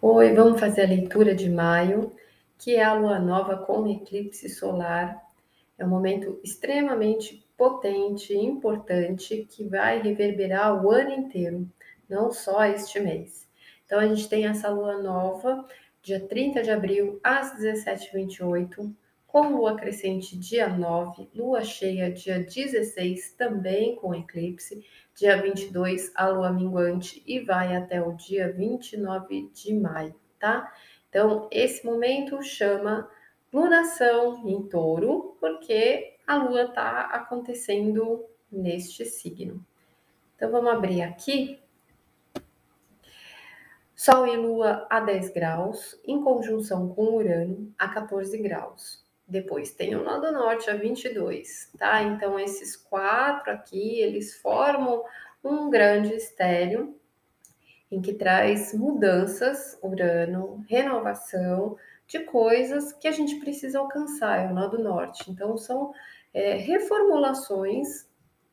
vamos fazer a leitura de maio, que é a lua nova com eclipse solar. É um momento extremamente potente e importante que vai reverberar o ano inteiro, não só este mês. Então, a gente tem essa lua nova, dia 30 de abril, às 17h28, com lua crescente dia 9, lua cheia dia 16, também com eclipse, dia 22, a lua minguante e vai até o dia 29 de maio, tá? Então, esse momento chama lunação em touro, porque a lua está acontecendo neste signo. Então, vamos abrir aqui. Sol e Lua a 10 graus, em conjunção com Urano a 14 graus. Depois tem o nó do norte a 22, tá? Então, esses quatro aqui, eles formam um grande estéreo em que traz mudanças, Urano, renovação de coisas que a gente precisa alcançar, é o nó do norte. Então, são é, reformulações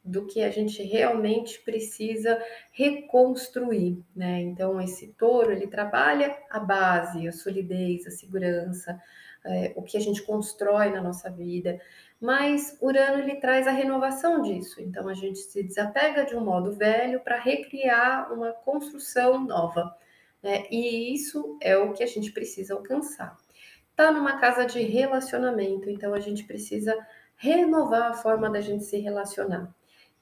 do que a gente realmente precisa reconstruir, né? Então, esse touro, ele trabalha a base, a solidez, a segurança, é, o que a gente constrói na nossa vida, mas Urano, ele traz a renovação disso. Então, a gente se desapega de um modo velho para recriar uma construção nova, né? E isso é o que a gente precisa alcançar. Tá numa casa de relacionamento, então a gente precisa renovar a forma da gente se relacionar.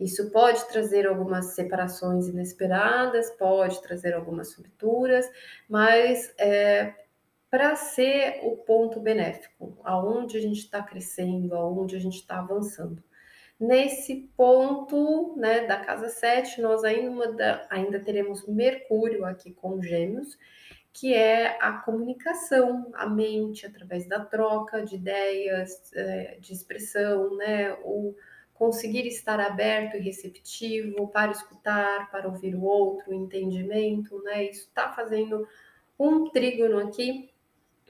Isso pode trazer algumas separações inesperadas, pode trazer algumas rupturas, mas é, para ser o ponto benéfico, aonde a gente está crescendo, aonde a gente está avançando. Nesse ponto né, da casa 7, nós ainda, ainda teremos Mercúrio aqui com Gêmeos, que é a comunicação, a mente, através da troca de ideias, é, de expressão, né? O conseguir estar aberto e receptivo para escutar, para ouvir o outro, o entendimento, né? Isso está fazendo um trígono aqui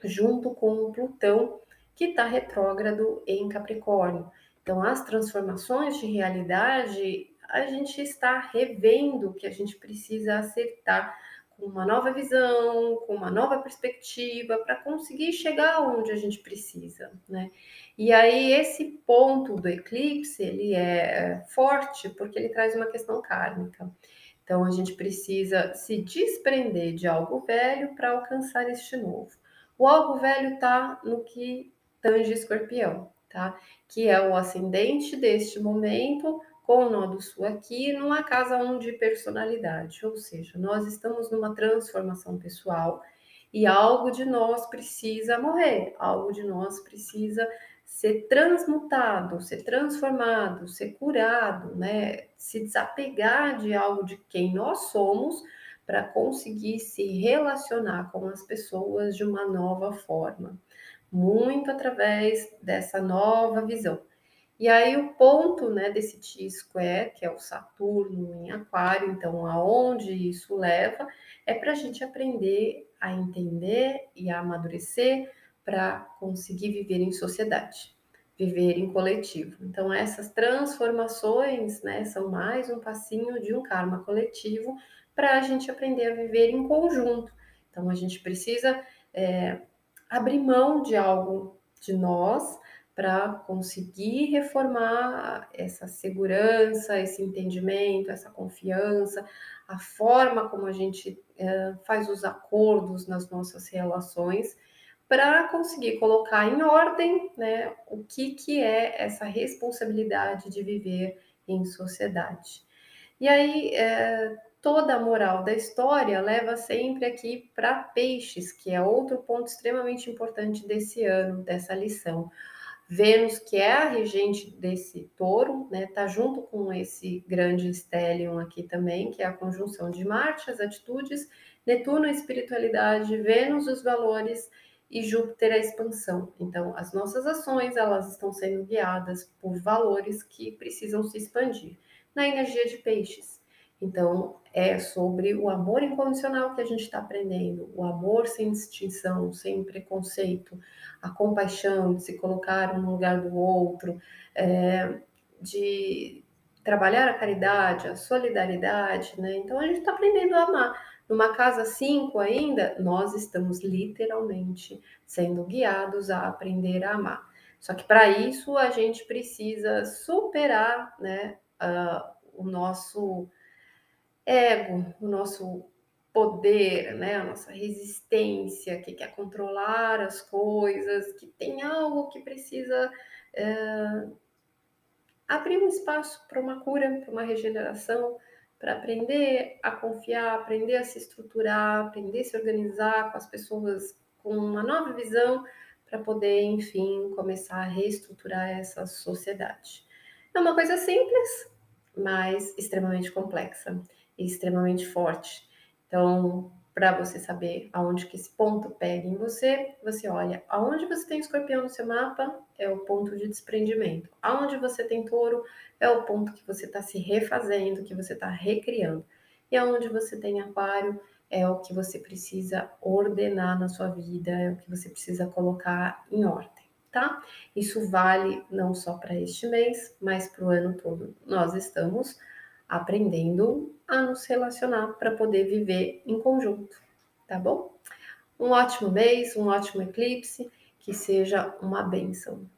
junto com o Plutão, que está retrógrado em Capricórnio. Então, as transformações de realidade, a gente está revendo que a gente precisa acertar com uma nova visão, com uma nova perspectiva, para conseguir chegar onde a gente precisa, né? E aí esse ponto do eclipse, ele é forte porque ele traz uma questão kármica. Então a gente precisa se desprender de algo velho para alcançar este novo. O algo velho está no que tange escorpião, tá? Que é o ascendente deste momento, com o nó do sul aqui, numa casa 1 de personalidade, ou seja, nós estamos numa transformação pessoal e algo de nós precisa morrer, algo de nós precisa ser transmutado, ser transformado, ser curado, né? Se desapegar de algo de quem nós somos para conseguir se relacionar com as pessoas de uma nova forma, muito através dessa nova visão. E aí o ponto, né, desse disco é que é o Saturno em Aquário, então aonde isso leva é para a gente aprender a entender e a amadurecer para conseguir viver em sociedade, viver em coletivo. Então essas transformações, né, são mais um passinho de um karma coletivo para a gente aprender a viver em conjunto. Então a gente precisa é, abrir mão de algo de nós para conseguir reformar essa segurança, esse entendimento, essa confiança, a forma como a gente é, faz os acordos nas nossas relações, para conseguir colocar em ordem né, o que, que é essa responsabilidade de viver em sociedade. E aí, é, toda a moral da história leva sempre aqui para peixes, que é outro ponto extremamente importante desse ano, dessa lição. Vênus, que é a regente desse touro, né, tá junto com esse grande stellium aqui também, que é a conjunção de Marte, as atitudes, Netuno, a espiritualidade, Vênus, os valores e Júpiter, a expansão. Então, as nossas ações, elas estão sendo guiadas por valores que precisam se expandir. Na energia de peixes, então, é sobre o amor incondicional que a gente está aprendendo, o amor sem distinção, sem preconceito, a compaixão, de se colocar um no lugar do outro, é, de trabalhar a caridade, a solidariedade, né? Então, a gente está aprendendo a amar, Numa casa 5 ainda, nós estamos literalmente sendo guiados a aprender a amar. Só que para isso a gente precisa superar né, uh, o nosso ego, o nosso poder, né, a nossa resistência, que quer controlar as coisas, que tem algo que precisa é, abrir um espaço para uma cura, para uma regeneração, para aprender a confiar, aprender a se estruturar, aprender a se organizar com as pessoas com uma nova visão, para poder, enfim, começar a reestruturar essa sociedade. É uma coisa simples, mas extremamente complexa extremamente forte. Então, para você saber aonde que esse ponto pega em você, você olha aonde você tem escorpião no seu mapa, é o ponto de desprendimento. Aonde você tem touro, é o ponto que você está se refazendo, que você está recriando. E aonde você tem aquário, é o que você precisa ordenar na sua vida, é o que você precisa colocar em ordem, tá? Isso vale não só para este mês, mas para o ano todo. Nós estamos aprendendo a nos relacionar para poder viver em conjunto, tá bom? Um ótimo mês, um ótimo eclipse, que seja uma bênção.